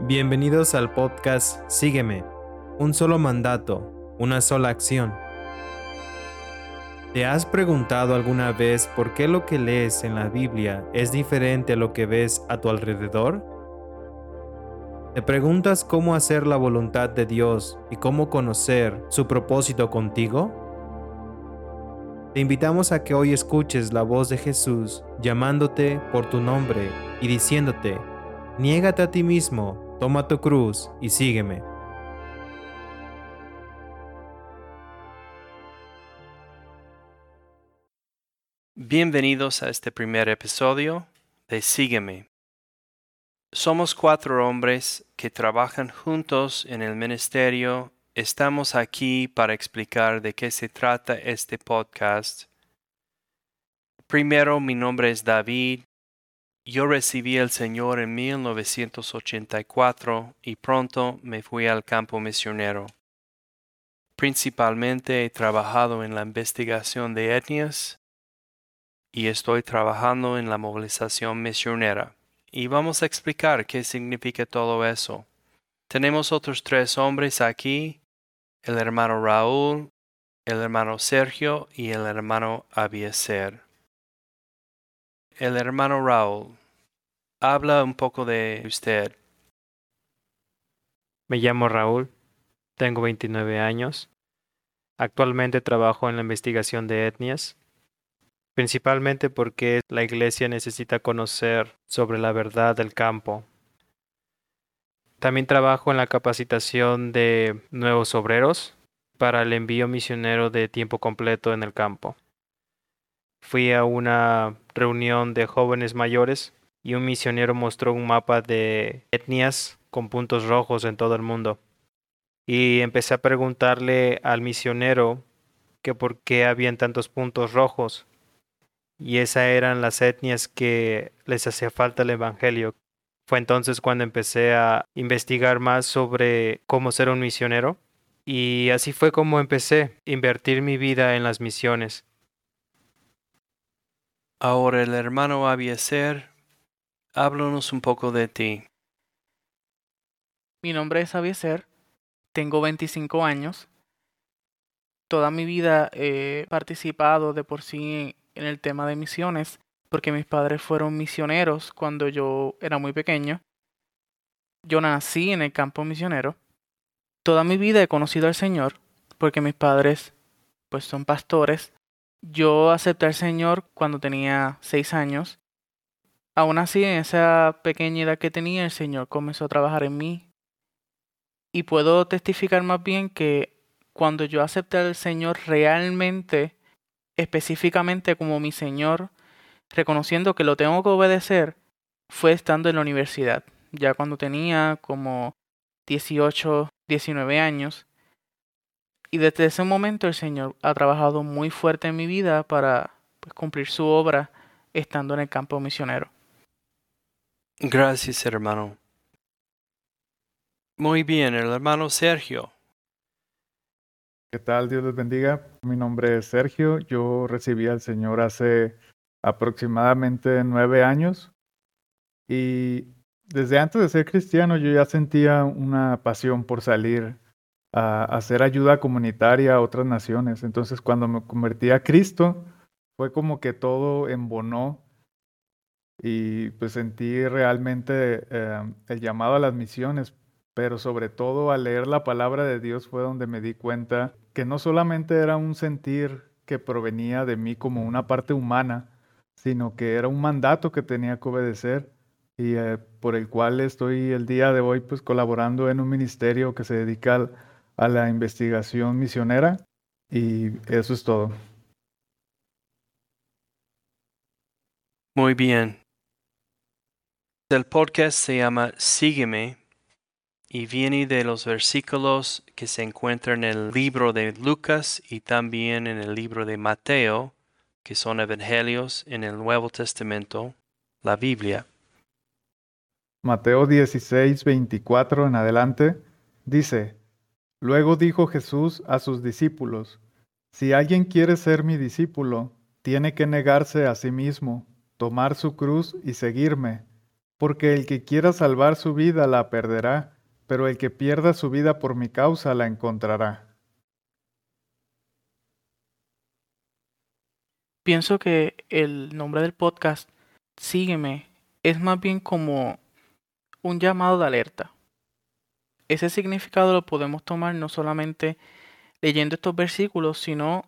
Bienvenidos al podcast Sígueme, un solo mandato, una sola acción. ¿Te has preguntado alguna vez por qué lo que lees en la Biblia es diferente a lo que ves a tu alrededor? ¿Te preguntas cómo hacer la voluntad de Dios y cómo conocer su propósito contigo? Te invitamos a que hoy escuches la voz de Jesús llamándote por tu nombre y diciéndote, niégate a ti mismo Toma tu cruz y sígueme. Bienvenidos a este primer episodio de Sígueme. Somos cuatro hombres que trabajan juntos en el ministerio. Estamos aquí para explicar de qué se trata este podcast. Primero, mi nombre es David yo recibí al Señor en 1984 y pronto me fui al campo misionero. Principalmente he trabajado en la investigación de etnias y estoy trabajando en la movilización misionera. Y vamos a explicar qué significa todo eso. Tenemos otros tres hombres aquí, el hermano Raúl, el hermano Sergio y el hermano Abieser. El hermano Raúl, habla un poco de usted. Me llamo Raúl, tengo 29 años. Actualmente trabajo en la investigación de etnias, principalmente porque la Iglesia necesita conocer sobre la verdad del campo. También trabajo en la capacitación de nuevos obreros para el envío misionero de tiempo completo en el campo. Fui a una reunión de jóvenes mayores y un misionero mostró un mapa de etnias con puntos rojos en todo el mundo. Y empecé a preguntarle al misionero que por qué habían tantos puntos rojos. Y esas eran las etnias que les hacía falta el Evangelio. Fue entonces cuando empecé a investigar más sobre cómo ser un misionero. Y así fue como empecé a invertir mi vida en las misiones. Ahora el hermano Abieser Háblanos un poco de ti. Mi nombre es Avieser, tengo 25 años. Toda mi vida he participado de por sí en el tema de misiones, porque mis padres fueron misioneros cuando yo era muy pequeño. Yo nací en el campo misionero. Toda mi vida he conocido al Señor, porque mis padres pues son pastores. Yo acepté al Señor cuando tenía seis años Aún así, en esa pequeña edad que tenía, el Señor comenzó a trabajar en mí. Y puedo testificar más bien que cuando yo acepté al Señor realmente, específicamente como mi Señor, reconociendo que lo tengo que obedecer, fue estando en la universidad. Ya cuando tenía como 18, 19 años. Y desde ese momento el Señor ha trabajado muy fuerte en mi vida para pues, cumplir su obra estando en el campo misionero. Gracias, hermano. Muy bien, el hermano Sergio. ¿Qué tal? Dios les bendiga. Mi nombre es Sergio. Yo recibí al Señor hace aproximadamente nueve años y desde antes de ser cristiano yo ya sentía una pasión por salir a hacer ayuda comunitaria a otras naciones. Entonces cuando me convertí a Cristo fue como que todo embonó y pues sentí realmente eh, el llamado a las misiones, pero sobre todo al leer la palabra de Dios fue donde me di cuenta que no solamente era un sentir que provenía de mí como una parte humana, sino que era un mandato que tenía que obedecer y eh, por el cual estoy el día de hoy pues colaborando en un ministerio que se dedica a la investigación misionera y eso es todo. Muy bien. El podcast se llama Sígueme y viene de los versículos que se encuentran en el libro de Lucas y también en el libro de Mateo, que son evangelios en el Nuevo Testamento, la Biblia. Mateo 16, 24 en adelante dice, Luego dijo Jesús a sus discípulos, Si alguien quiere ser mi discípulo, tiene que negarse a sí mismo, tomar su cruz y seguirme Porque el que quiera salvar su vida la perderá, pero el que pierda su vida por mi causa la encontrará. Pienso que el nombre del podcast, Sígueme, es más bien como un llamado de alerta. Ese significado lo podemos tomar no solamente leyendo estos versículos, sino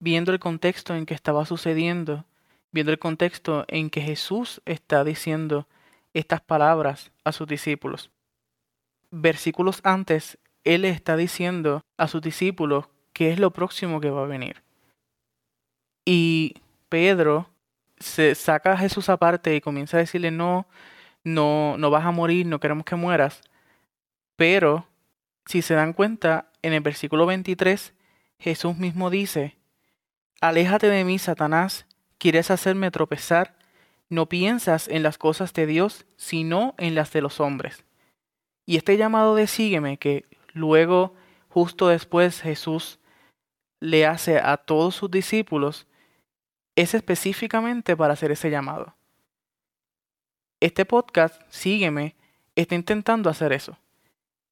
viendo el contexto en que estaba sucediendo, viendo el contexto en que Jesús está diciendo estas palabras a sus discípulos. Versículos antes, Él está diciendo a sus discípulos qué es lo próximo que va a venir. Y Pedro se saca a Jesús aparte y comienza a decirle, no, no, no vas a morir, no queremos que mueras. Pero, si se dan cuenta, en el versículo 23, Jesús mismo dice, Aléjate de mí, Satanás, quieres hacerme tropezar, no piensas en las cosas de Dios, sino en las de los hombres. Y este llamado de sígueme, que luego, justo después, Jesús le hace a todos sus discípulos, es específicamente para hacer ese llamado. Este podcast, sígueme, está intentando hacer eso.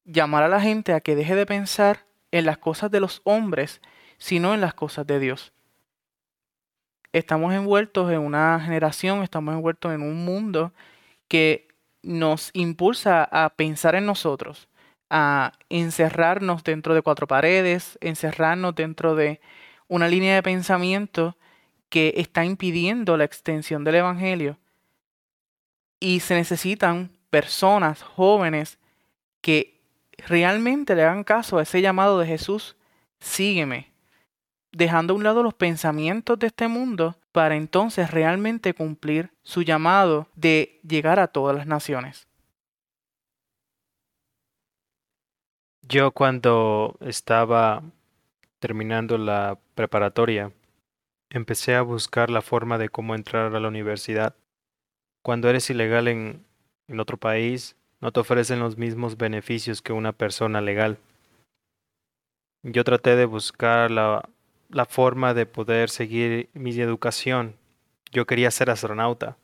Llamar a la gente a que deje de pensar en las cosas de los hombres, sino en las cosas de Dios estamos envueltos en una generación, estamos envueltos en un mundo que nos impulsa a pensar en nosotros, a encerrarnos dentro de cuatro paredes, encerrarnos dentro de una línea de pensamiento que está impidiendo la extensión del Evangelio. Y se necesitan personas jóvenes que realmente le hagan caso a ese llamado de Jesús, sígueme, dejando a un lado los pensamientos de este mundo para entonces realmente cumplir su llamado de llegar a todas las naciones. Yo cuando estaba terminando la preparatoria, empecé a buscar la forma de cómo entrar a la universidad. Cuando eres ilegal en, en otro país, no te ofrecen los mismos beneficios que una persona legal. Yo traté de buscar la la forma de poder seguir mi educación. Yo quería ser astronauta.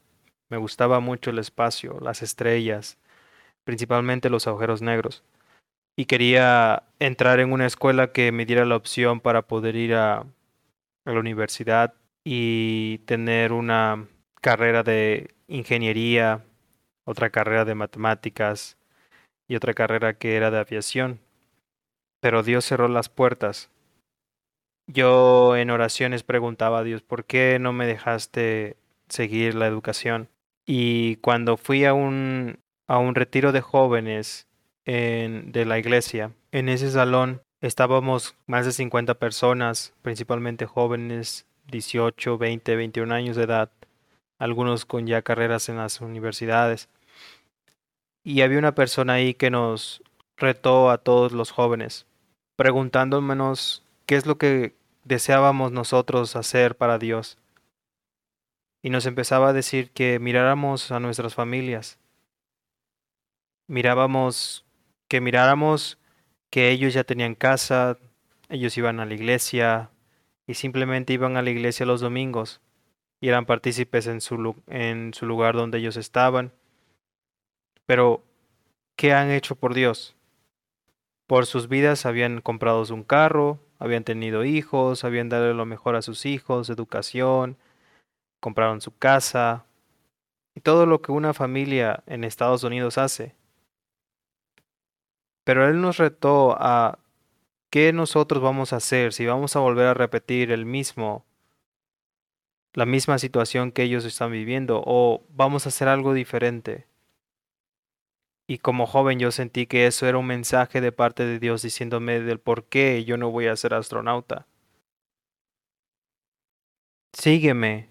Me gustaba mucho el espacio, las estrellas, principalmente los agujeros negros. Y quería entrar en una escuela que me diera la opción para poder ir a, a la universidad y tener una carrera de ingeniería, otra carrera de matemáticas y otra carrera que era de aviación. Pero Dios cerró las puertas yo en oraciones preguntaba a Dios, ¿por qué no me dejaste seguir la educación? Y cuando fui a un, a un retiro de jóvenes en, de la iglesia, en ese salón estábamos más de 50 personas, principalmente jóvenes, 18, 20, 21 años de edad, algunos con ya carreras en las universidades. Y había una persona ahí que nos retó a todos los jóvenes, preguntándonos qué es lo que deseábamos nosotros hacer para Dios. Y nos empezaba a decir que miráramos a nuestras familias. Mirábamos, que miráramos que ellos ya tenían casa, ellos iban a la iglesia y simplemente iban a la iglesia los domingos y eran partícipes en su, en su lugar donde ellos estaban. Pero, ¿qué han hecho por Dios? Por sus vidas habían comprado un carro, habían tenido hijos, habían dado lo mejor a sus hijos, educación, compraron su casa y todo lo que una familia en Estados Unidos hace. Pero Él nos retó a qué nosotros vamos a hacer si vamos a volver a repetir el mismo la misma situación que ellos están viviendo o vamos a hacer algo diferente. Y como joven yo sentí que eso era un mensaje de parte de Dios diciéndome del por qué yo no voy a ser astronauta. Sígueme.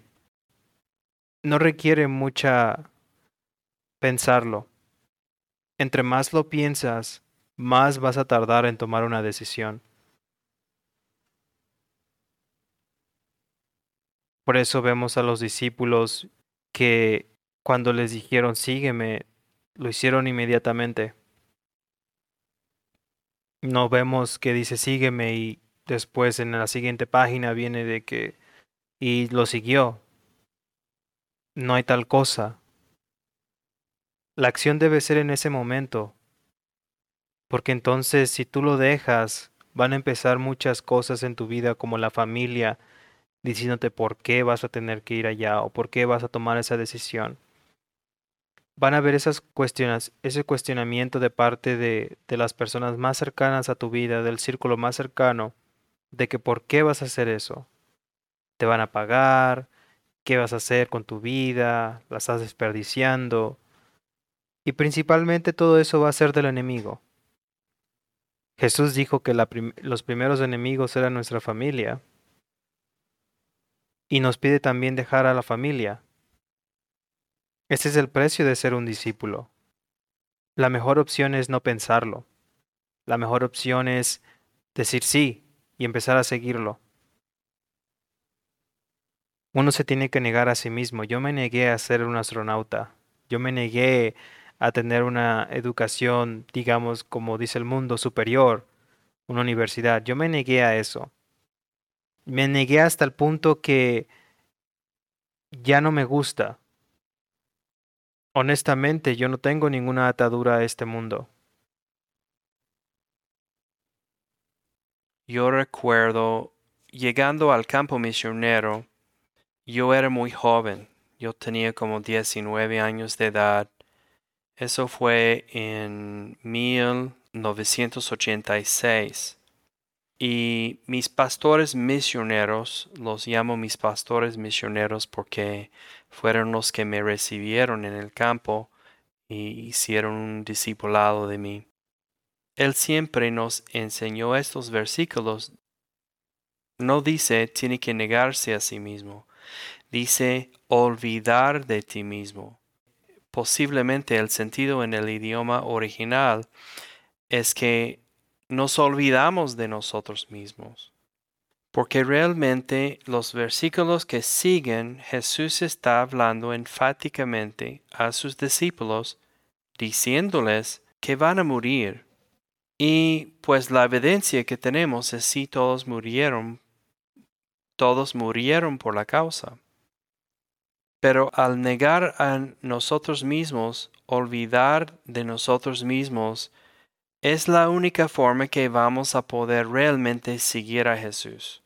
No requiere mucha pensarlo. Entre más lo piensas, más vas a tardar en tomar una decisión. Por eso vemos a los discípulos que cuando les dijeron sígueme, lo hicieron inmediatamente. No vemos que dice sígueme y después en la siguiente página viene de que y lo siguió. No hay tal cosa. La acción debe ser en ese momento, porque entonces si tú lo dejas, van a empezar muchas cosas en tu vida como la familia, diciéndote por qué vas a tener que ir allá o por qué vas a tomar esa decisión. Van a haber esas cuestiones, ese cuestionamiento de parte de, de las personas más cercanas a tu vida, del círculo más cercano, de que por qué vas a hacer eso. Te van a pagar, qué vas a hacer con tu vida, la estás desperdiciando. Y principalmente todo eso va a ser del enemigo. Jesús dijo que los primeros enemigos eran nuestra familia. Y nos pide también dejar a la familia. Este es el precio de ser un discípulo. La mejor opción es no pensarlo. La mejor opción es decir sí y empezar a seguirlo. Uno se tiene que negar a sí mismo. Yo me negué a ser un astronauta. Yo me negué a tener una educación, digamos, como dice el mundo, superior, una universidad. Yo me negué a eso. Me negué hasta el punto que ya no me gusta. Honestamente, yo no tengo ninguna atadura a este mundo. Yo recuerdo llegando al campo misionero, yo era muy joven, yo tenía como 19 años de edad eso fue en 1986. Y mis pastores misioneros, los llamo mis pastores misioneros porque fueron los que me recibieron en el campo y hicieron un discipulado de mí. Él siempre nos enseñó estos versículos. No dice tiene que negarse a sí mismo, dice olvidar de ti mismo posiblemente el sentido en el idioma original es que nos olvidamos de nosotros mismos. Porque realmente los versículos que siguen Jesús está hablando enfáticamente a sus discípulos, diciéndoles que van a morir. Y pues la evidencia que tenemos es si todos murieron, todos murieron por la causa. Pero al negar a nosotros mismos, olvidar de nosotros mismos, es la única forma que vamos a poder realmente seguir a Jesús.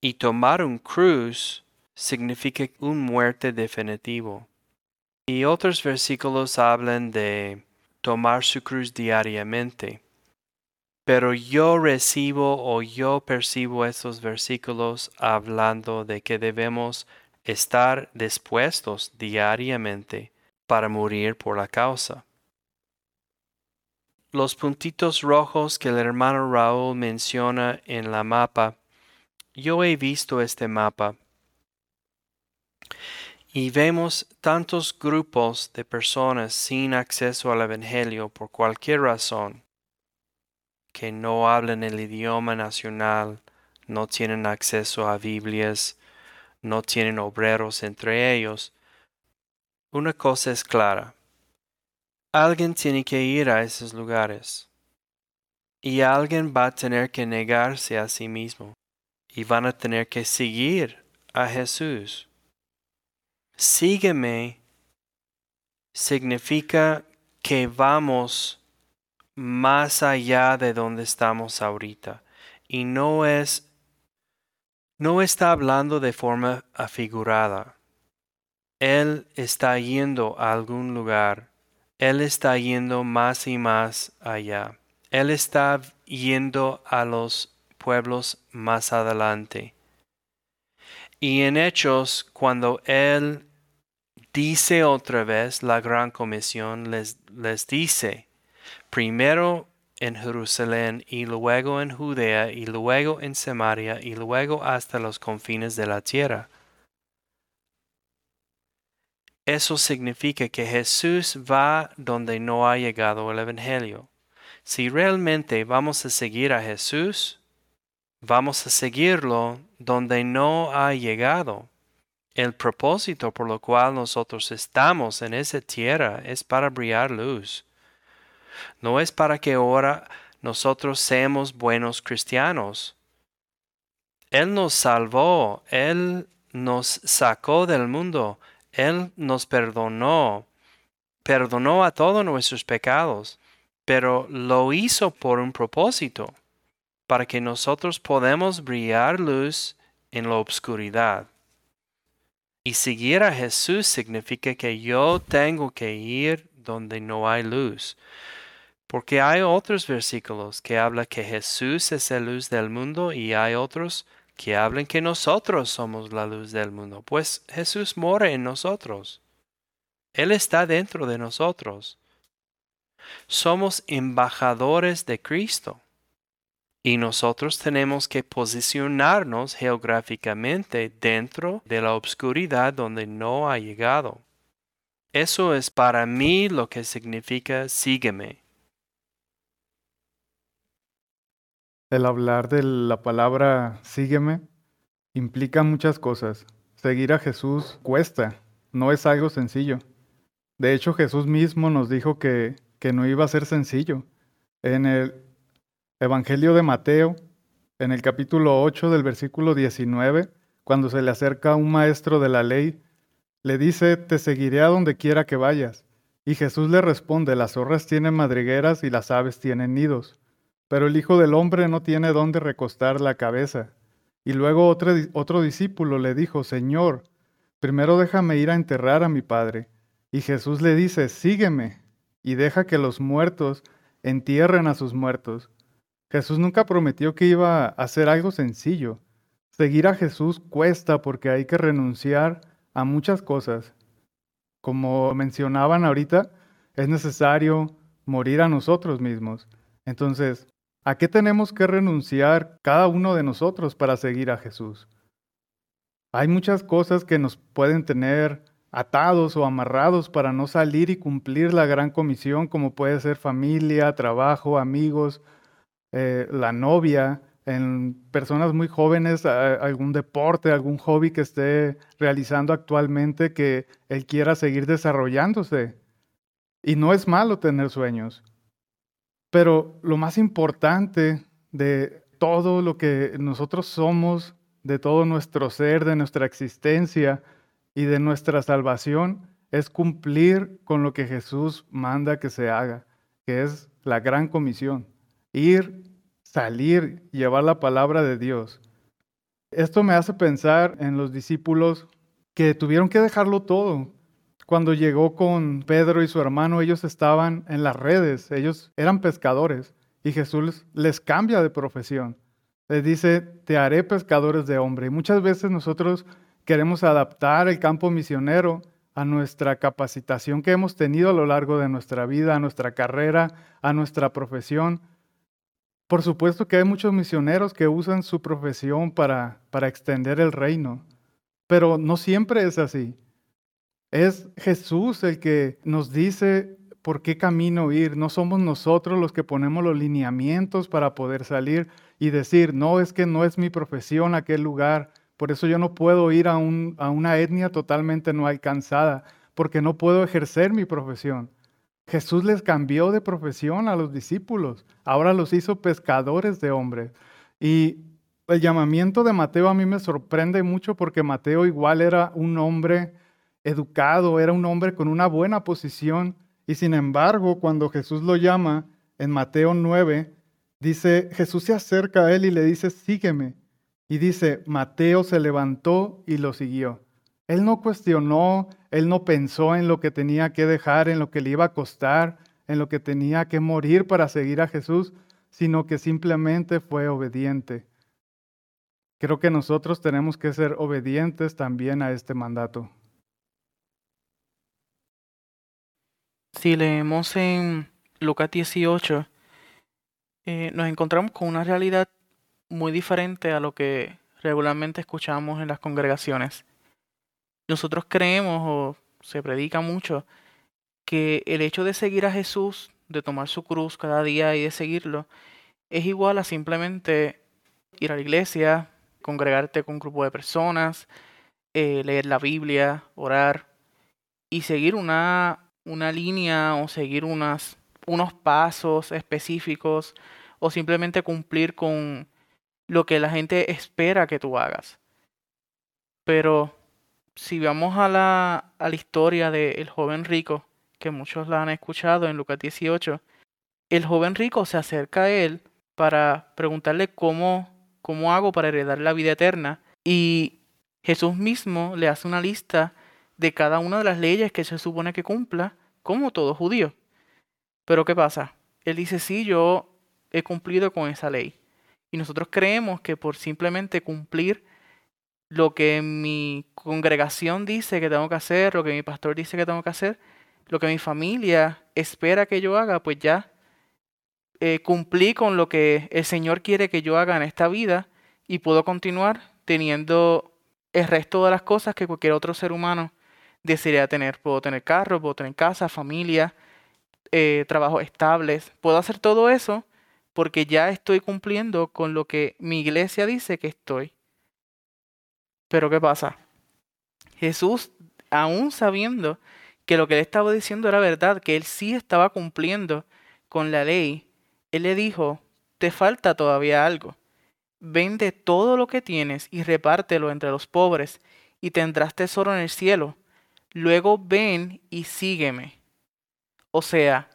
Y tomar un cruz significa un muerte definitivo. Y otros versículos hablan de tomar su cruz diariamente. Pero yo recibo o yo percibo estos versículos hablando de que debemos estar dispuestos diariamente para morir por la causa. Los puntitos rojos que el hermano Raúl menciona en la mapa, yo he visto este mapa y vemos tantos grupos de personas sin acceso al Evangelio por cualquier razón, que no hablan el idioma nacional, no tienen acceso a Biblias, no tienen obreros entre ellos, una cosa es clara. Alguien tiene que ir a esos lugares. Y alguien va a tener que negarse a sí mismo. Y van a tener que seguir a Jesús. Sígueme significa que vamos más allá de donde estamos ahorita. Y no es no está hablando de forma afigurada. Él está yendo a algún lugar. Él está yendo más y más allá. Él está yendo a los pueblos más adelante. Y en Hechos, cuando Él dice otra vez la gran comisión, les, dice, primero en Jerusalén y luego en Judea y luego en Samaria y luego hasta los confines de la tierra. Eso significa que Jesús va donde no ha llegado el Evangelio. Si realmente vamos a seguir a Jesús, vamos a seguirlo donde no ha llegado. El propósito por lo cual nosotros estamos en esa tierra es para brillar luz no es para que ahora nosotros seamos buenos cristianos. Él nos salvó, Él nos sacó del mundo, Él nos perdonó, perdonó a todos nuestros pecados, pero lo hizo por un propósito, para que nosotros podamos brillar luz en la obscuridad. Y seguir a Jesús significa que yo tengo que ir donde no hay luz. Porque hay otros versículos que hablan que Jesús es la luz del mundo y hay otros que hablan que nosotros somos la luz del mundo. Pues Jesús mora en nosotros. Él está dentro de nosotros. Somos embajadores de Cristo. Y nosotros tenemos que posicionarnos geográficamente dentro de la obscuridad donde no ha llegado. Eso es para mí lo que significa sígueme. El hablar de la palabra sígueme implica muchas cosas. Seguir a Jesús cuesta, no es algo sencillo. De hecho, Jesús mismo nos dijo que, que no iba a ser sencillo. En el Evangelio de Mateo, en el capítulo 8 del versículo 19, cuando se le acerca un maestro de la ley, le dice, te seguiré a donde quiera que vayas. Y Jesús le responde, las zorras tienen madrigueras y las aves tienen nidos pero el Hijo del Hombre no tiene dónde recostar la cabeza. Y luego otro, otro discípulo le dijo, Señor, primero déjame ir a enterrar a mi Padre. Y Jesús le dice, sígueme y deja que los muertos entierren a sus muertos. Jesús nunca prometió que iba a hacer algo sencillo. Seguir a Jesús cuesta porque hay que renunciar a muchas cosas. Como mencionaban ahorita, es necesario morir a nosotros mismos. Entonces, ¿A qué tenemos que renunciar cada uno de nosotros para seguir a Jesús? Hay muchas cosas que nos pueden tener atados o amarrados para no salir y cumplir la gran comisión, como puede ser familia, trabajo, amigos, eh, la novia, en personas muy jóvenes, algún deporte, algún hobby que esté realizando actualmente que él quiera seguir desarrollándose. Y no es malo tener sueños. Pero lo más importante de todo lo que nosotros somos, de todo nuestro ser, de nuestra existencia y de nuestra salvación, es cumplir con lo que Jesús manda que se haga, que es la gran comisión. Ir, salir, llevar la palabra de Dios. Esto me hace pensar en los discípulos que tuvieron que dejarlo todo, cuando llegó con Pedro y su hermano, ellos estaban en las redes, ellos eran pescadores y Jesús les cambia de profesión. Les dice, te haré pescadores de hombre. Y muchas veces nosotros queremos adaptar el campo misionero a nuestra capacitación que hemos tenido a lo largo de nuestra vida, a nuestra carrera, a nuestra profesión. Por supuesto que hay muchos misioneros que usan su profesión para, para extender el reino, pero no siempre es así. Es Jesús el que nos dice por qué camino ir. No somos nosotros los que ponemos los lineamientos para poder salir y decir, no, es que no es mi profesión aquel lugar. Por eso yo no puedo ir a, a una etnia totalmente no alcanzada, porque no puedo ejercer mi profesión. Jesús les cambió de profesión a los discípulos. Ahora los hizo pescadores de hombres. Y el llamamiento de Mateo a mí me sorprende mucho porque Mateo igual era un hombre educado, era un hombre con una buena posición, y sin embargo, cuando Jesús lo llama en Mateo 9, dice, Jesús se acerca a él y le dice, sígueme. Y dice, Mateo se levantó y lo siguió. Él no cuestionó, él no pensó en lo que tenía que dejar, en lo que le iba a costar, en lo que tenía que morir para seguir a Jesús, sino que simplemente fue obediente. Creo que nosotros tenemos que ser obedientes también a este mandato. Si leemos en Lucas 18, eh, nos encontramos con una realidad muy diferente a lo que regularmente escuchamos en las congregaciones. Nosotros creemos o se predica mucho que el hecho de seguir a Jesús, de tomar su cruz cada día y de seguirlo, es igual a simplemente ir a la iglesia, congregarte con un grupo de personas, eh, leer la Biblia, orar y seguir una una línea o seguir unas, unos pasos específicos o simplemente cumplir con lo que la gente espera que tú hagas. Pero si vamos a la, a la historia del joven rico que muchos la han escuchado en Lucas 18, el joven rico se acerca a él para preguntarle cómo, cómo hago para heredar la vida eterna. Y Jesús mismo le hace una lista de cada una de las leyes que se supone que cumpla, como todo judío. Pero ¿qué pasa? Él dice, sí, yo he cumplido con esa ley. Y nosotros creemos que por simplemente cumplir lo que mi congregación dice que tengo que hacer, lo que mi pastor dice que tengo que hacer, lo que mi familia espera que yo haga, pues ya eh, cumplí con lo que el Señor quiere que yo haga en esta vida y puedo continuar teniendo el resto de las cosas que cualquier otro ser humano desearía tener. Puedo tener carro, puedo tener casa, familia, eh, trabajos estables. Puedo hacer todo eso porque ya estoy cumpliendo con lo que mi iglesia dice que estoy. Pero ¿qué pasa? Jesús, aún sabiendo que lo que él estaba diciendo era verdad, que él sí estaba cumpliendo con la ley, él le dijo, te falta todavía algo. Vende todo lo que tienes y repártelo entre los pobres, y tendrás tesoro en el cielo. Luego ven y sígueme. O sea,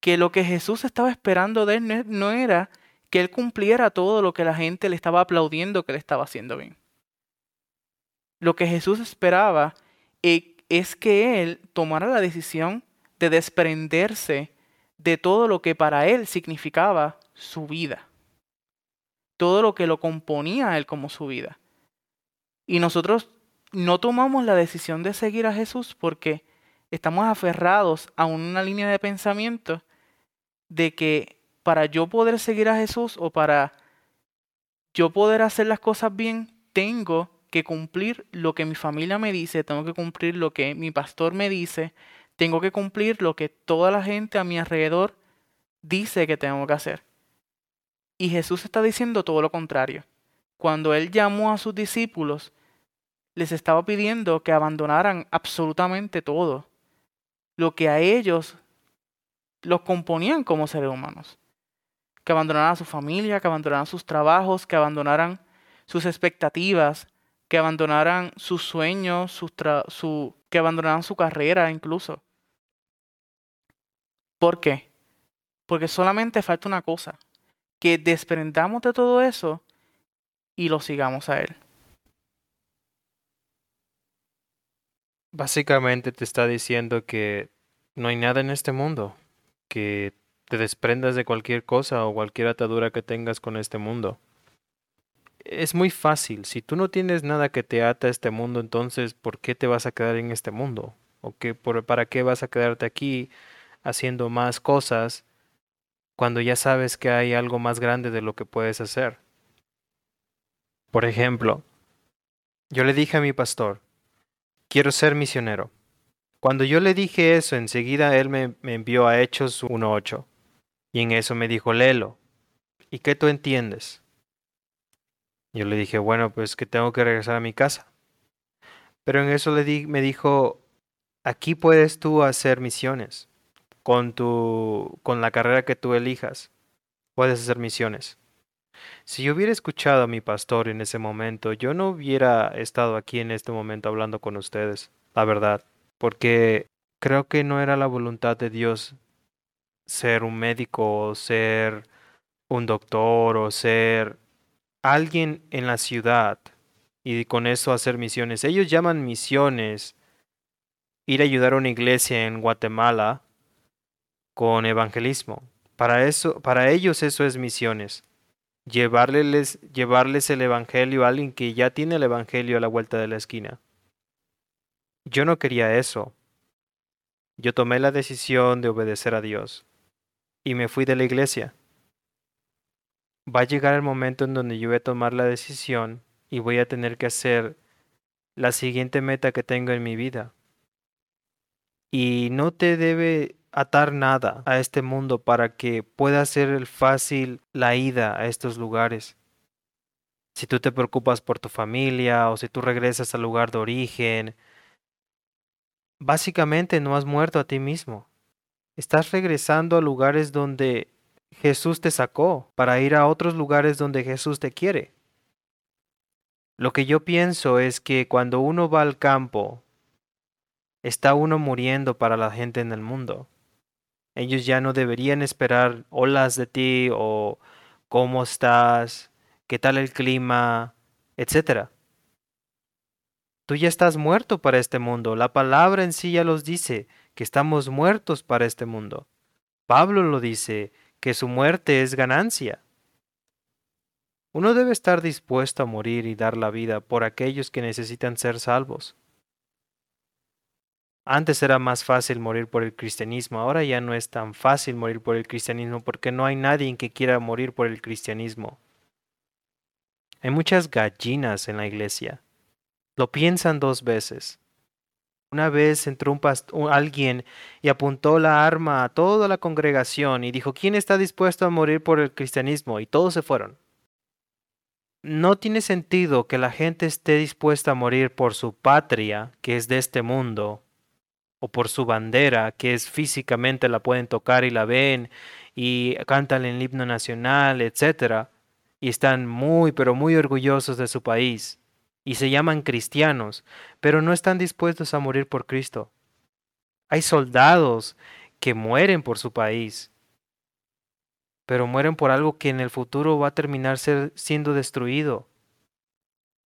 que lo que Jesús estaba esperando de él no era que él cumpliera todo lo que la gente le estaba aplaudiendo que le estaba haciendo bien. Lo que Jesús esperaba e, es que él tomara la decisión de desprenderse de todo lo que para él significaba su vida. Todo lo que lo componía él como su vida. Y nosotros no tomamos la decisión de seguir a Jesús porque estamos aferrados a una línea de pensamiento de que para yo poder seguir a Jesús o para yo poder hacer las cosas bien, tengo que cumplir lo que mi familia me dice, tengo que cumplir lo que mi pastor me dice, tengo que cumplir lo que toda la gente a mi alrededor dice que tengo que hacer. Y Jesús está diciendo todo lo contrario. Cuando Él llamó a sus discípulos, les estaba pidiendo que abandonaran absolutamente todo, lo que a ellos los componían como seres humanos. Que abandonaran a su familia, que abandonaran sus trabajos, que abandonaran sus expectativas, que abandonaran sus sueños, su, que abandonaran su carrera incluso. ¿Por qué? Porque solamente falta una cosa, que desprendamos de todo eso y lo sigamos a Él. Básicamente te está diciendo que no hay nada en este mundo, que te desprendas de cualquier cosa o cualquier atadura que tengas con este mundo. Es muy fácil, si tú no tienes nada que te ata a este mundo, entonces ¿por qué te vas a quedar en este mundo? ¿O qué, por, para qué vas a quedarte aquí haciendo más cosas cuando ya sabes que hay algo más grande de lo que puedes hacer? Por ejemplo, yo le dije a mi pastor, quiero ser misionero. Cuando yo le dije eso, enseguida él me, envió a Hechos 1.8. Y en eso me dijo, léelo. ¿Y qué tú entiendes? Yo le dije, bueno, pues que tengo que regresar a mi casa. Pero en eso le di, me dijo, aquí puedes tú hacer misiones. Con, tu, con la carrera que tú elijas, puedes hacer misiones. Si yo hubiera escuchado a mi pastor en ese momento, yo no hubiera estado aquí en este momento hablando con ustedes, la verdad, porque creo que no era la voluntad de Dios ser un médico o ser un doctor o ser alguien en la ciudad y con eso hacer misiones. Ellos llaman misiones ir a ayudar a una iglesia en Guatemala con evangelismo. Para eso, para ellos eso es misiones llevarles, llevarles el Evangelio a alguien que ya tiene el Evangelio a la vuelta de la esquina. Yo no quería eso. Yo tomé la decisión de obedecer a Dios y me fui de la iglesia. Va a llegar el momento en donde yo voy a tomar la decisión y voy a tener que hacer la siguiente meta que tengo en mi vida. Y no te debe atar nada a este mundo para que pueda ser fácil la ida a estos lugares. Si tú te preocupas por tu familia o si tú regresas al lugar de origen, básicamente no has muerto a ti mismo. Estás regresando a lugares donde Jesús te sacó para ir a otros lugares donde Jesús te quiere. Lo que yo pienso es que cuando uno va al campo está uno muriendo para la gente en el mundo. Ellos ya no deberían esperar olas de ti o cómo estás, qué tal el clima, etc. Tú ya estás muerto para este mundo. La palabra en sí ya los dice que estamos muertos para este mundo. Pablo lo dice, que su muerte es ganancia. Uno debe estar dispuesto a morir y dar la vida por aquellos que necesitan ser salvos. Antes era más fácil morir por el cristianismo, ahora ya no es tan fácil morir por el cristianismo porque no hay nadie que quiera morir por el cristianismo. Hay muchas gallinas en la iglesia. Lo piensan dos veces. Una vez entró alguien y apuntó la arma a toda la congregación y dijo, ¿quién está dispuesto a morir por el cristianismo? Y todos se fueron. No tiene sentido que la gente esté dispuesta a morir por su patria, que es de este mundo, o por su bandera, que es físicamente la pueden tocar y la ven y cantan el himno nacional, etc. Y están muy, pero muy orgullosos de su país. Y se llaman cristianos, pero no están dispuestos a morir por Cristo. Hay soldados que mueren por su país, pero mueren por algo que en el futuro va a terminar siendo destruido.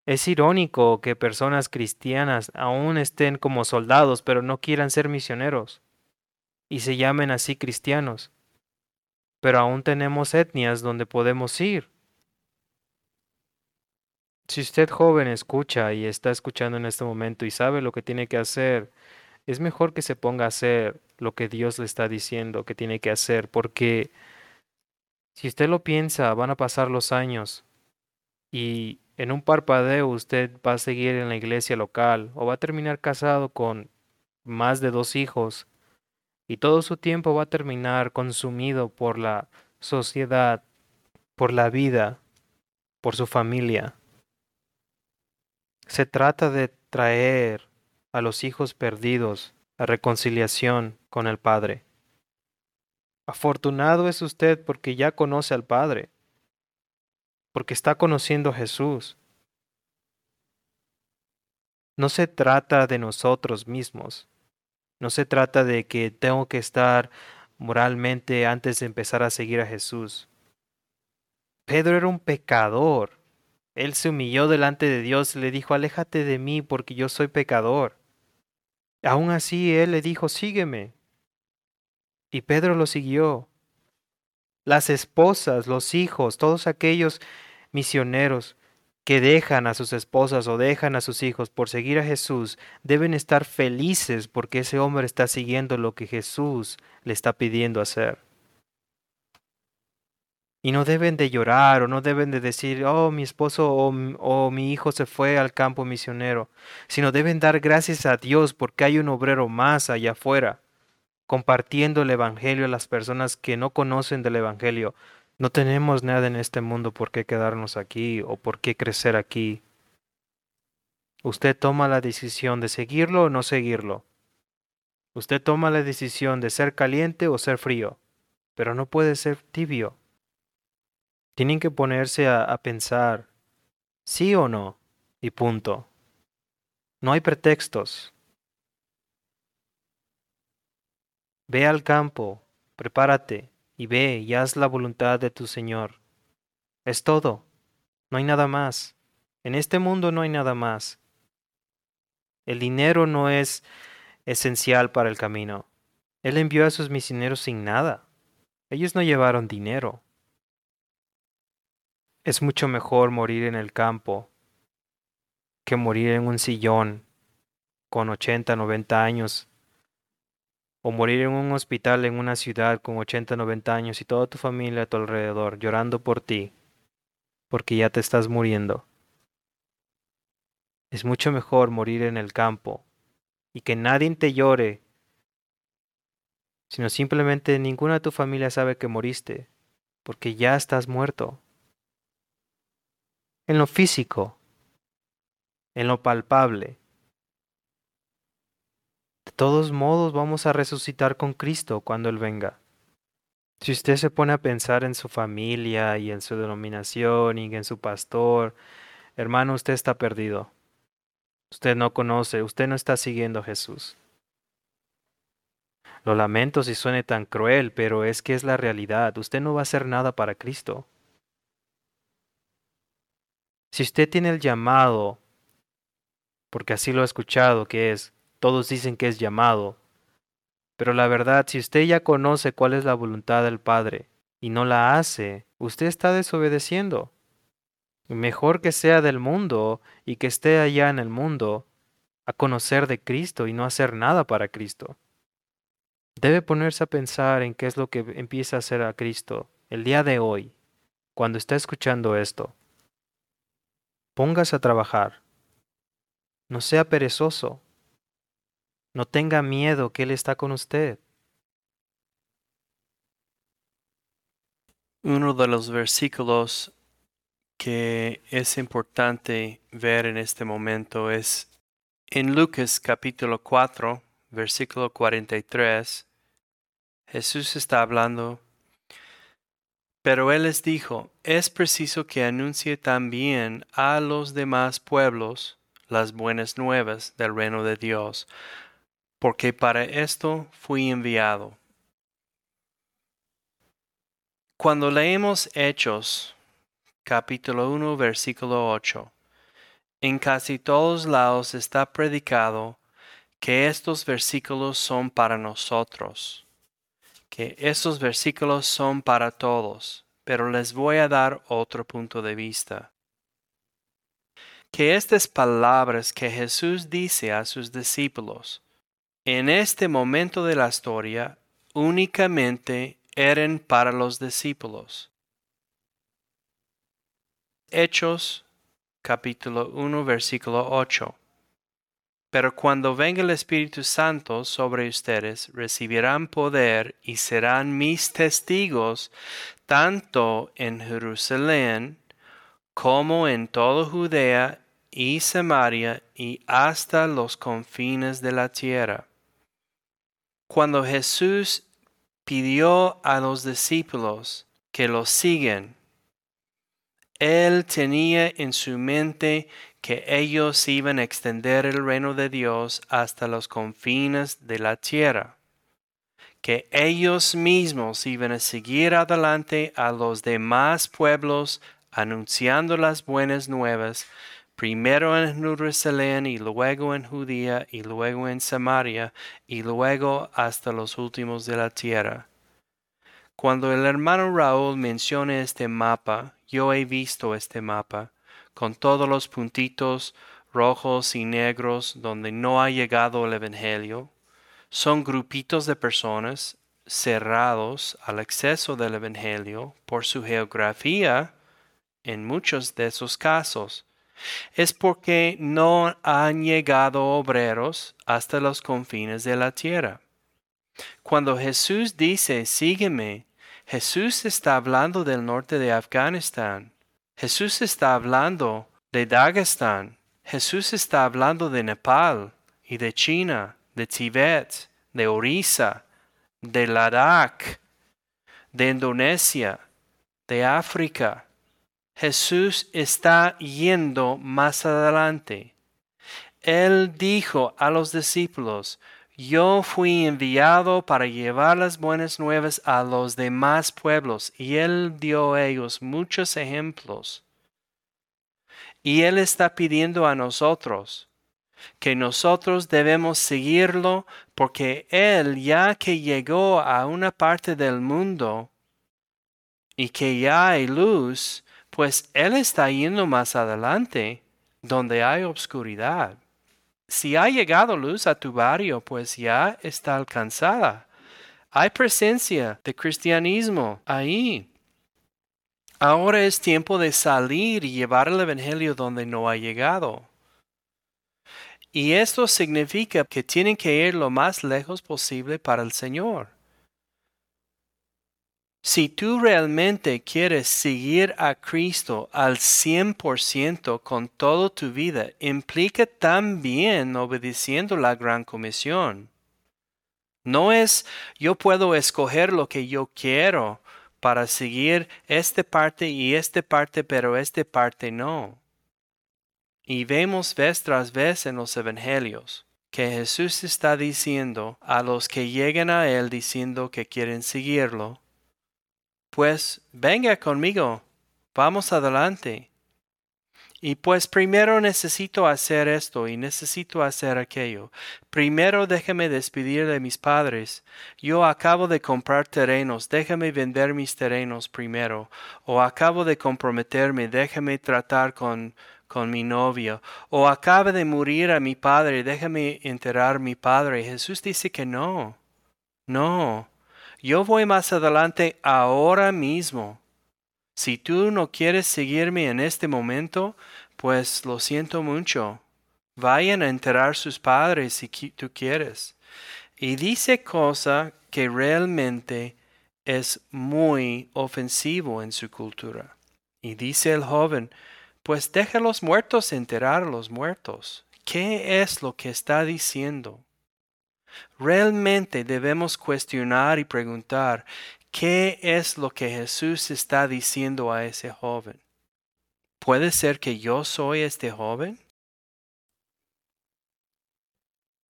Es irónico que personas cristianas aún estén como soldados, pero no quieran ser misioneros, y se llamen así cristianos. Pero aún tenemos etnias donde podemos ir. Si usted joven escucha y está escuchando en este momento y sabe lo que tiene que hacer, es mejor que se ponga a hacer lo que Dios le está diciendo que tiene que hacer, porque si usted lo piensa, van a pasar los años y en un parpadeo usted va a seguir en la iglesia local o va a terminar casado con más de dos hijos y todo su tiempo va a terminar consumido por la sociedad, por la vida, por su familia. Se trata de traer a los hijos perdidos a reconciliación con el Padre. Afortunado es usted porque ya conoce al Padre, porque está conociendo a Jesús. No se trata de nosotros mismos, no se trata de que tengo que estar moralmente antes de empezar a seguir a Jesús. Pedro era un pecador. Él se humilló delante de Dios y le dijo, aléjate de mí porque yo soy pecador. Aún así, él le dijo, sígueme. Y Pedro lo siguió. Las esposas, los hijos, todos aquellos misioneros que dejan a sus esposas o dejan a sus hijos por seguir a Jesús deben estar felices porque ese hombre está siguiendo lo que Jesús le está pidiendo hacer. Y no deben de llorar o no deben de decir, oh, mi esposo o, mi hijo se fue al campo misionero, sino deben dar gracias a Dios porque hay un obrero más allá afuera compartiendo el Evangelio a las personas que no conocen del Evangelio. No tenemos nada en este mundo por qué quedarnos aquí o por qué crecer aquí. Usted toma la decisión de seguirlo o no seguirlo. Usted toma la decisión de ser caliente o ser frío, pero no puede ser tibio. Tienen que ponerse a, a pensar, sí o no, y punto. No hay pretextos. Ve al campo, prepárate, y ve y haz la voluntad de tu Señor. Es todo. No hay nada más. En este mundo no hay nada más. El dinero no es esencial para el camino. Él envió a sus misioneros sin nada. Ellos no llevaron dinero. Es mucho mejor morir en el campo que morir en un sillón con 80, 90 años o morir en un hospital en una ciudad con 80, 90 años y toda tu familia a tu alrededor llorando por ti, porque ya te estás muriendo. Es mucho mejor morir en el campo y que nadie te llore, sino simplemente ninguna de tu familia sabe que moriste, porque ya estás muerto. En lo físico, en lo palpable, de todos modos vamos a resucitar con Cristo cuando Él venga. Si usted se pone a pensar en su familia y en su denominación y en su pastor, hermano, usted está perdido. Usted no conoce, usted no está siguiendo a Jesús. Lo lamento si suene tan cruel, pero es que es la realidad. Usted no va a hacer nada para Cristo. Si usted tiene el llamado, porque así lo ha escuchado que es, todos dicen que es llamado, pero la verdad, si usted ya conoce cuál es la voluntad del Padre y no la hace, usted está desobedeciendo. Mejor que sea del mundo y que esté allá en el mundo, a conocer de Cristo y no hacer nada para Cristo. Debe ponerse a pensar en qué es lo que empieza a hacer a Cristo el día de hoy, cuando está escuchando esto. Póngase a trabajar. No sea perezoso. No tenga miedo que Él está con usted. Uno de los versículos que es importante ver en este momento es en Lucas capítulo 4, versículo 43. Jesús está hablando, pero él les dijo, es preciso que anuncie también a los demás pueblos las buenas nuevas del reino de Dios, porque para esto fui enviado. Cuando leemos Hechos, capítulo 1, versículo 8, en casi todos lados está predicado que estos versículos son para nosotros que estos versículos son para todos, pero les voy a dar otro punto de vista. Que estas palabras que Jesús dice a sus discípulos en este momento de la historia únicamente eran para los discípulos. Hechos capítulo 1 versículo 8. Pero cuando venga el Espíritu Santo sobre ustedes, recibirán poder y serán mis testigos tanto en Jerusalén como en toda Judea y Samaria y hasta los confines de la tierra. Cuando Jesús pidió a los discípulos que lo siguen, él tenía en su mente que ellos iban a extender el reino de Dios hasta los confines de la tierra, que ellos mismos iban a seguir adelante a los demás pueblos anunciando las buenas nuevas, primero en Jerusalén y luego en Judía y luego en Samaria y luego hasta los últimos de la tierra. Cuando el hermano Raúl menciona este mapa, yo he visto este mapa, con todos los puntitos rojos y negros donde no ha llegado el Evangelio. Son grupitos de personas cerrados al exceso del Evangelio por su geografía en muchos de esos casos. Es porque no han llegado obreros hasta los confines de la tierra. Cuando Jesús dice, sígueme, Jesús está hablando del norte de Afganistán. Jesús está hablando de Dagestan. Jesús está hablando de Nepal y de China, de Tibet, de Orissa, de Ladakh, de Indonesia, de África. Jesús está yendo más adelante. Él dijo a los discípulos, yo fui enviado para llevar las buenas nuevas a los demás pueblos y Él dio a ellos muchos ejemplos. Y Él está pidiendo a nosotros que nosotros debemos seguirlo porque Él ya que llegó a una parte del mundo y que ya hay luz, pues Él está yendo más adelante donde hay obscuridad. Si ha llegado luz a tu barrio, pues ya está alcanzada. Hay presencia de cristianismo ahí. Ahora es tiempo de salir y llevar el Evangelio donde no ha llegado. Y esto significa que tienen que ir lo más lejos posible para el Señor. Si tú realmente quieres seguir a Cristo al 100% con toda tu vida, implica también obedeciendo la gran comisión. No es yo puedo escoger lo que yo quiero para seguir esta parte y esta parte, pero esta parte no. Y vemos vez tras vez en los evangelios que Jesús está diciendo a los que lleguen a Él diciendo que quieren seguirlo, pues venga conmigo, vamos adelante. Y pues primero necesito hacer esto y necesito hacer aquello. Primero déjame despedir de mis padres. Yo acabo de comprar terrenos, déjame vender mis terrenos primero. O acabo de comprometerme, déjame tratar con, con mi novia. O acaba de morir a mi padre, déjame enterrar a mi padre. Jesús dice que no. No. Yo voy más adelante ahora mismo. Si tú no quieres seguirme en este momento, pues lo siento mucho. Vayan a enterar sus padres si tú quieres. Y dice cosa que realmente es muy ofensivo en su cultura. Y dice el joven, pues deja los muertos enterar a los muertos. ¿Qué es lo que está diciendo? Realmente debemos cuestionar y preguntar, ¿Qué es lo que Jesús está diciendo a ese joven? ¿Puede ser que yo soy este joven?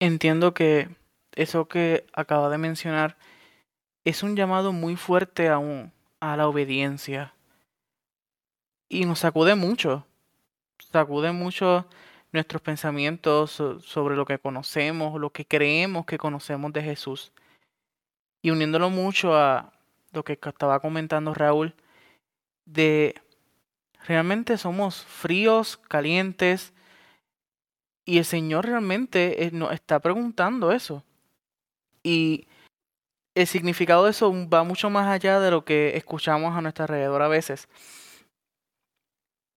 Entiendo que eso que acaba de mencionar es un llamado muy fuerte aún a la obediencia. Y nos sacude mucho. Sacude mucho nuestros pensamientos sobre lo que conocemos, lo que creemos que conocemos de Jesús. Y uniéndolo mucho a, lo que estaba comentando Raúl, de realmente somos fríos, calientes, y el Señor realmente eh, nos está preguntando eso. Y el significado de eso va mucho más allá de lo que escuchamos a nuestro alrededor a veces.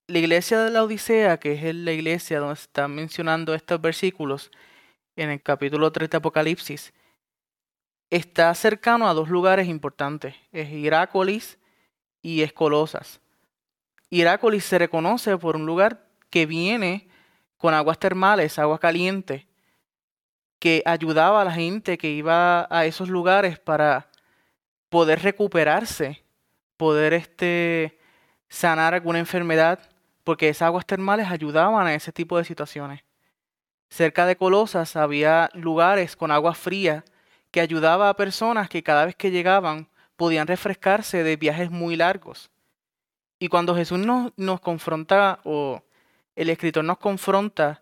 La iglesia de la Odisea, que es la iglesia donde se están mencionando estos versículos, en el capítulo 3 de Apocalipsis, está cercano a dos lugares importantes, es Irácolis y Escolosas. Irácolis se reconoce por un lugar que viene con aguas termales, agua caliente, que ayudaba a la gente que iba a esos lugares para poder recuperarse, poder este, sanar alguna enfermedad, porque esas aguas termales ayudaban a ese tipo de situaciones. Cerca de Colosas había lugares con agua fría, que ayudaba a personas que cada vez que llegaban podían refrescarse de viajes muy largos. Y cuando Jesús nos, nos confronta, o el escritor nos confronta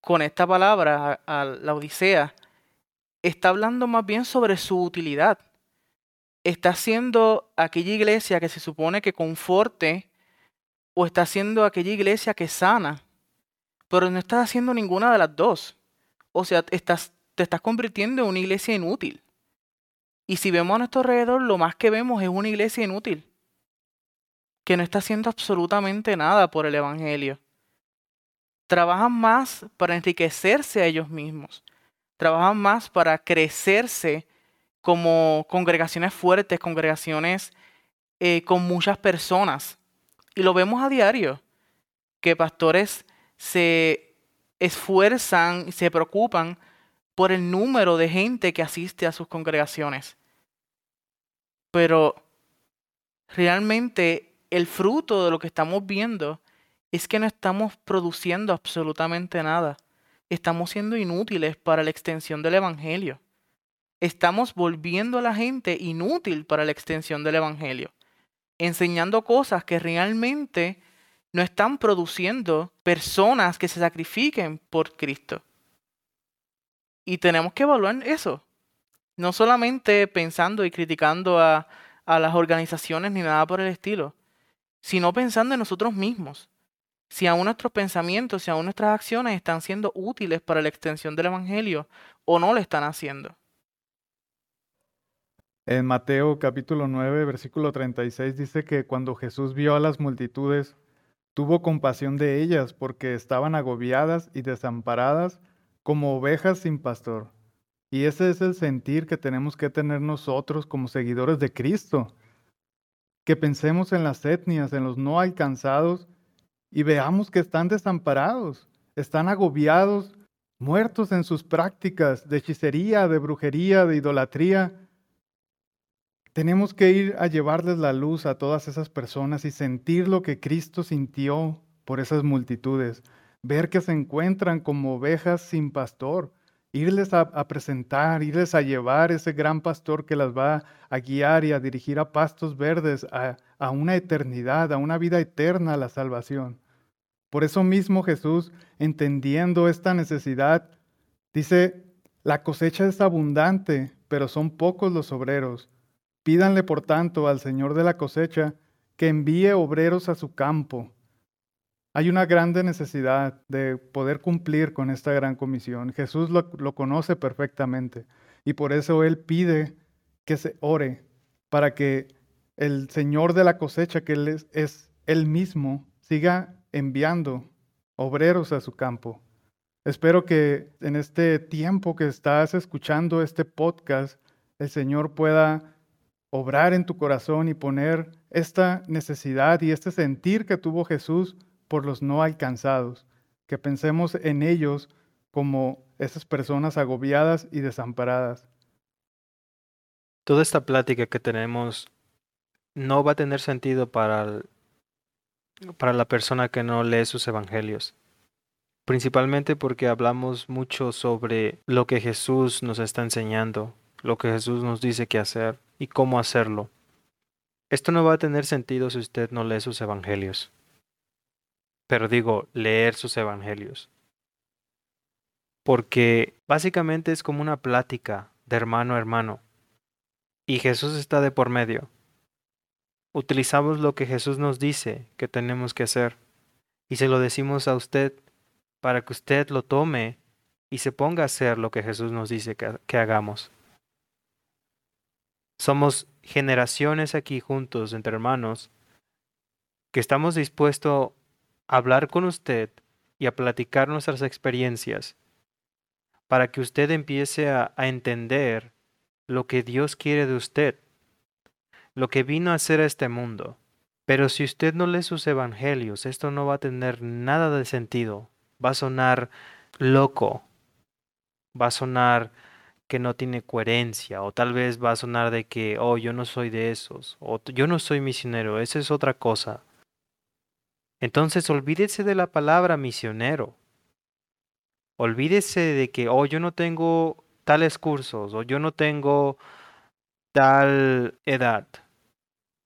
con esta palabra a, la Odisea, está hablando más bien sobre su utilidad. Está haciendo aquella iglesia que se supone que conforte o está haciendo aquella iglesia que sana, pero no está haciendo ninguna de las dos. O sea, estás te estás convirtiendo en una iglesia inútil. Y si vemos a nuestro alrededor, lo más que vemos es una iglesia inútil, que no está haciendo absolutamente nada por el Evangelio. Trabajan más para enriquecerse a ellos mismos, trabajan más para crecerse como congregaciones fuertes, congregaciones eh, con muchas personas. Y lo vemos a diario, que pastores se esfuerzan y se preocupan por el número de gente que asiste a sus congregaciones. Pero realmente el fruto de lo que estamos viendo es que no estamos produciendo absolutamente nada. Estamos siendo inútiles para la extensión del Evangelio. Estamos volviendo a la gente inútil para la extensión del Evangelio. Enseñando cosas que realmente no están produciendo personas que se sacrifiquen por Cristo. Y tenemos que evaluar eso. No solamente pensando y criticando a, a las organizaciones ni nada por el estilo, sino pensando en nosotros mismos. Si aún nuestros pensamientos, si aún nuestras acciones están siendo útiles para la extensión del Evangelio o no lo están haciendo. En Mateo capítulo 9, versículo 36 dice que cuando Jesús vio a las multitudes, tuvo compasión de ellas porque estaban agobiadas y desamparadas como ovejas sin pastor. Y ese es el sentir que tenemos que tener nosotros como seguidores de Cristo. Que pensemos en las etnias, en los no alcanzados, y veamos que están desamparados, están agobiados, muertos en sus prácticas de hechicería, de brujería, de idolatría. Tenemos que ir a llevarles la luz a todas esas personas y sentir lo que Cristo sintió por esas multitudes ver que se encuentran como ovejas sin pastor, irles a, presentar, irles a llevar ese gran pastor que las va a guiar y a dirigir a pastos verdes, a, una eternidad, a una vida eterna, a la salvación. Por eso mismo Jesús, entendiendo esta necesidad, dice, la cosecha es abundante, pero son pocos los obreros. Pídanle, por tanto, al Señor de la cosecha que envíe obreros a su campo. Hay una grande necesidad de poder cumplir con esta gran comisión. Jesús lo, conoce perfectamente y por eso Él pide que se ore para que el Señor de la cosecha, que Él es, es Él mismo, siga enviando obreros a su campo. Espero que en este tiempo que estás escuchando este podcast, el Señor pueda obrar en tu corazón y poner esta necesidad y este sentir que tuvo Jesús por los no alcanzados, que pensemos en ellos como esas personas agobiadas y desamparadas. Toda esta plática que tenemos no va a tener sentido para, para la persona que no lee sus evangelios. Principalmente porque hablamos mucho sobre lo que Jesús nos está enseñando, lo que Jesús nos dice que hacer y cómo hacerlo. Esto no va a tener sentido si usted no lee sus evangelios pero digo, leer sus evangelios. Porque básicamente es como una plática de hermano a hermano. Y Jesús está de por medio. Utilizamos lo que Jesús nos dice que tenemos que hacer. Y se lo decimos a usted para que usted lo tome y se ponga a hacer lo que Jesús nos dice que, que hagamos. Somos generaciones aquí juntos entre hermanos que estamos dispuestos hablar con usted y a platicar nuestras experiencias para que usted empiece a, entender lo que Dios quiere de usted, lo que vino a hacer a este mundo. Pero si usted no lee sus evangelios, esto no va a tener nada de sentido. Va a sonar loco. Va a sonar que no tiene coherencia. O tal vez va a sonar de que, oh, yo no soy de esos. O yo no soy misionero. Esa es otra cosa. Entonces olvídese de la palabra misionero. Olvídese de que, oh, yo no tengo tales cursos o yo no tengo tal edad.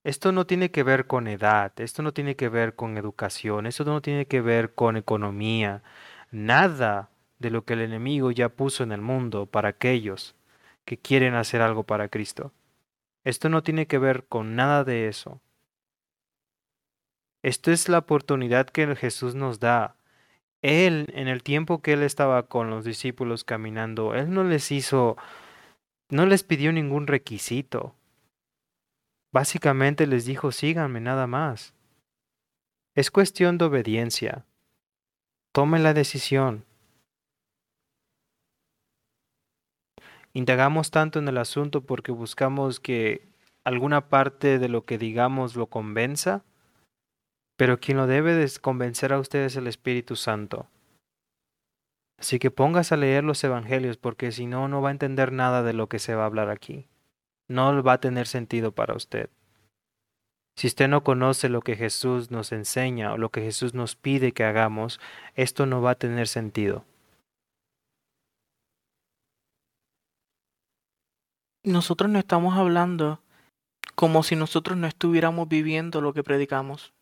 Esto no tiene que ver con edad, esto no tiene que ver con educación, esto no tiene que ver con economía. Nada de lo que el enemigo ya puso en el mundo para aquellos que quieren hacer algo para Cristo. Esto no tiene que ver con nada de eso. Esto es la oportunidad que Jesús nos da. Él, en el tiempo que él estaba con los discípulos caminando, él no les hizo, no les pidió ningún requisito. Básicamente les dijo, síganme nada más. Es cuestión de obediencia. Tome la decisión. Indagamos tanto en el asunto porque buscamos que alguna parte de lo que digamos lo convenza pero quien lo debe de convencer a ustedes es el Espíritu Santo. Así que póngase a leer los Evangelios porque si no, no va a entender nada de lo que se va a hablar aquí. No va a tener sentido para usted. Si usted no conoce lo que Jesús nos enseña o lo que Jesús nos pide que hagamos, esto no va a tener sentido. Nosotros no estamos hablando como si nosotros no estuviéramos viviendo lo que predicamos.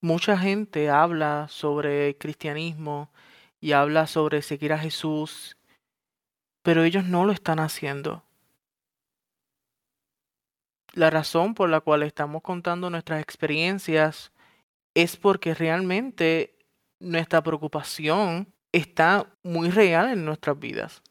Mucha gente habla sobre cristianismo y habla sobre seguir a Jesús, pero ellos no lo están haciendo. La razón por la cual estamos contando nuestras experiencias es porque realmente nuestra preocupación está muy real en nuestras vidas.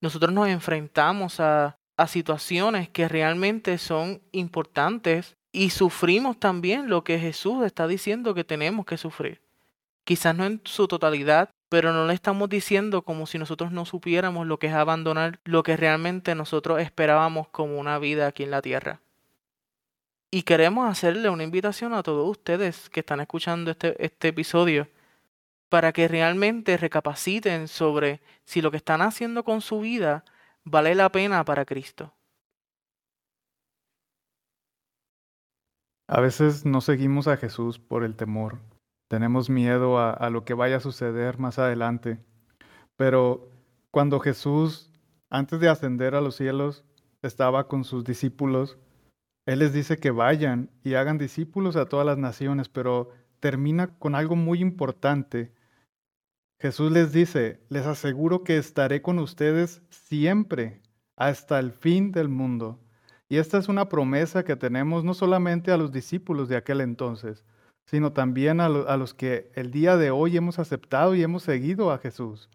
Nosotros nos enfrentamos a, situaciones que realmente son importantes y sufrimos también lo que Jesús está diciendo que tenemos que sufrir. Quizás no en su totalidad, pero no le estamos diciendo como si nosotros no supiéramos lo que es abandonar lo que realmente nosotros esperábamos como una vida aquí en la tierra. Y queremos hacerle una invitación a todos ustedes que están escuchando este, este episodio para que realmente recapaciten sobre si lo que están haciendo con su vida vale la pena para Cristo. A veces no seguimos a Jesús por el temor. Tenemos miedo a, lo que vaya a suceder más adelante. Pero cuando Jesús, antes de ascender a los cielos, estaba con sus discípulos, Él les dice que vayan y hagan discípulos a todas las naciones, pero termina con algo muy importante. Jesús les dice, les aseguro que estaré con ustedes siempre, hasta el fin del mundo. Y esta es una promesa que tenemos no solamente a los discípulos de aquel entonces, sino también a, los que el día de hoy hemos aceptado y hemos seguido a Jesús.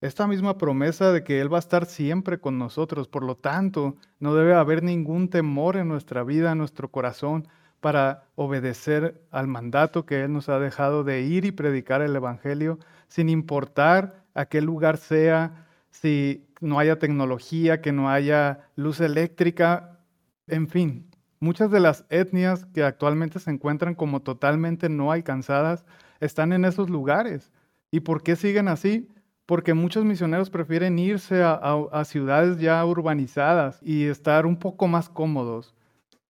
Esta misma promesa de que Él va a estar siempre con nosotros, por lo tanto, no debe haber ningún temor en nuestra vida, en nuestro corazón, para obedecer al mandato que Él nos ha dejado de ir y predicar el Evangelio, sin importar a qué lugar sea, si no haya tecnología, que no haya luz eléctrica, en fin. Muchas de las etnias que actualmente se encuentran como totalmente no alcanzadas están en esos lugares. ¿Y por qué siguen así? Porque muchos misioneros prefieren irse a, ciudades ya urbanizadas y estar un poco más cómodos.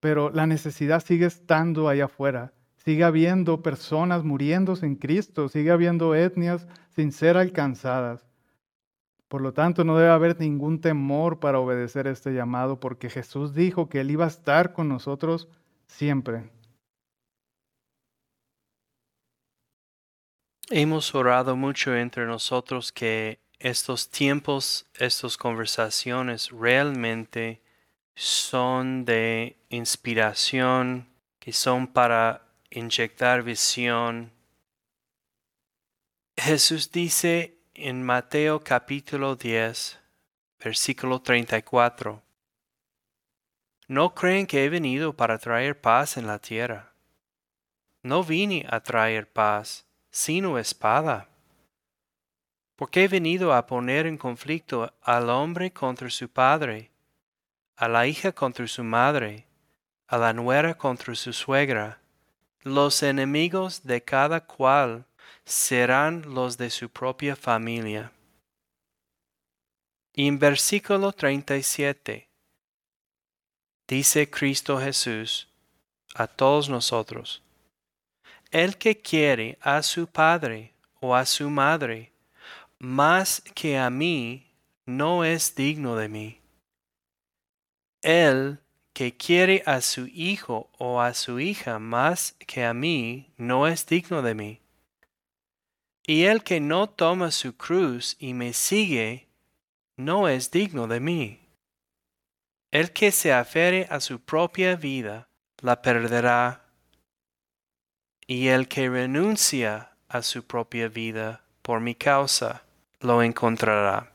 Pero la necesidad sigue estando allá afuera. Sigue habiendo personas muriéndose en Cristo, sigue habiendo etnias sin ser alcanzadas. Por lo tanto, no debe haber ningún temor para obedecer este llamado, porque Jesús dijo que Él iba a estar con nosotros siempre. Hemos orado mucho entre nosotros que estos tiempos, estas conversaciones realmente son de inspiración, que son para inyectar visión. Jesús dice en Mateo capítulo 10, versículo 34. No creen que he venido para traer paz en la tierra. No vine a traer paz, sino espada. Porque he venido a poner en conflicto al hombre contra su padre, a la hija contra su madre, a la nuera contra su suegra. Los enemigos de cada cual serán los de su propia familia. Y en versículo 37 dice Cristo Jesús a todos nosotros, el que quiere a su padre o a su madre más que a mí, no es digno de mí. El que quiere a su hijo o a su hija más que a mí, no es digno de mí. Y el que no toma su cruz y me sigue, no es digno de mí. El que se afere a su propia vida, la perderá. Y el que renuncia a su propia vida por mi causa, lo encontrará.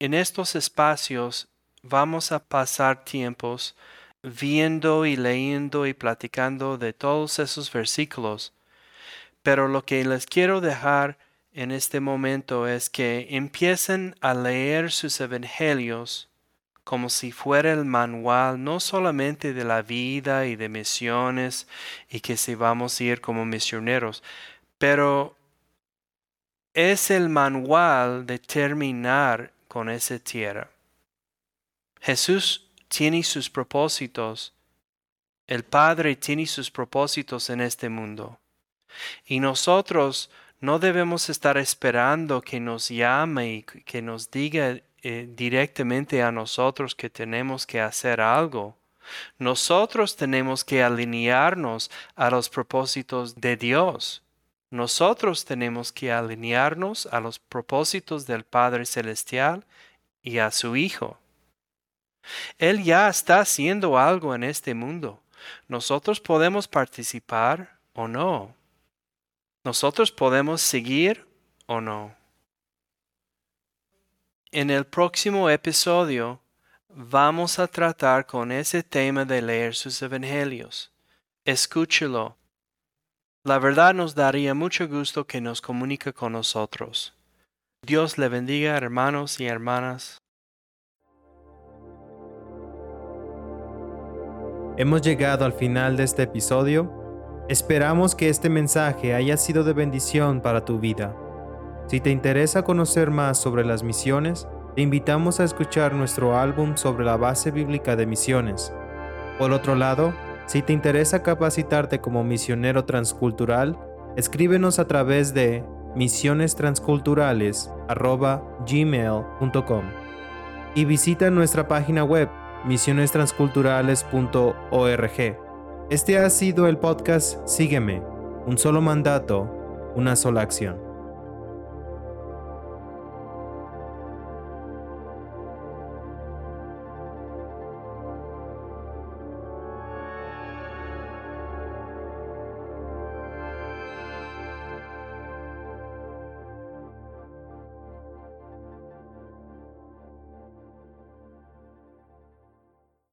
En estos espacios vamos a pasar tiempos viendo y leyendo y platicando de todos esos versículos pero lo que les quiero dejar en este momento es que empiecen a leer sus evangelios como si fuera el manual no solamente de la vida y de misiones y que si vamos a ir como misioneros, pero es el manual de terminar con esa tierra. Jesús tiene sus propósitos, el Padre tiene sus propósitos en este mundo. Y nosotros no debemos estar esperando que nos llame y que nos diga eh, directamente a nosotros que tenemos que hacer algo. Nosotros tenemos que alinearnos a los propósitos de Dios. Nosotros tenemos que alinearnos a los propósitos del Padre Celestial y a su Hijo. Él ya está haciendo algo en este mundo. Nosotros podemos participar o no. ¿Nosotros podemos seguir o no? En el próximo episodio vamos a tratar con ese tema de leer sus evangelios. Escúchelo. La verdad nos daría mucho gusto que nos comunique con nosotros. Dios le bendiga hermanos y hermanas. Hemos llegado al final de este episodio Esperamos que este mensaje haya sido de bendición para tu vida. Si te interesa conocer más sobre las misiones, te invitamos a escuchar nuestro álbum sobre la base bíblica de misiones. Por otro lado, si te interesa capacitarte como misionero transcultural, escríbenos a través de misionestransculturales@gmail.com y visita nuestra página web misionestransculturales.org. Este ha sido el podcast Sígueme, un solo mandato, una sola acción.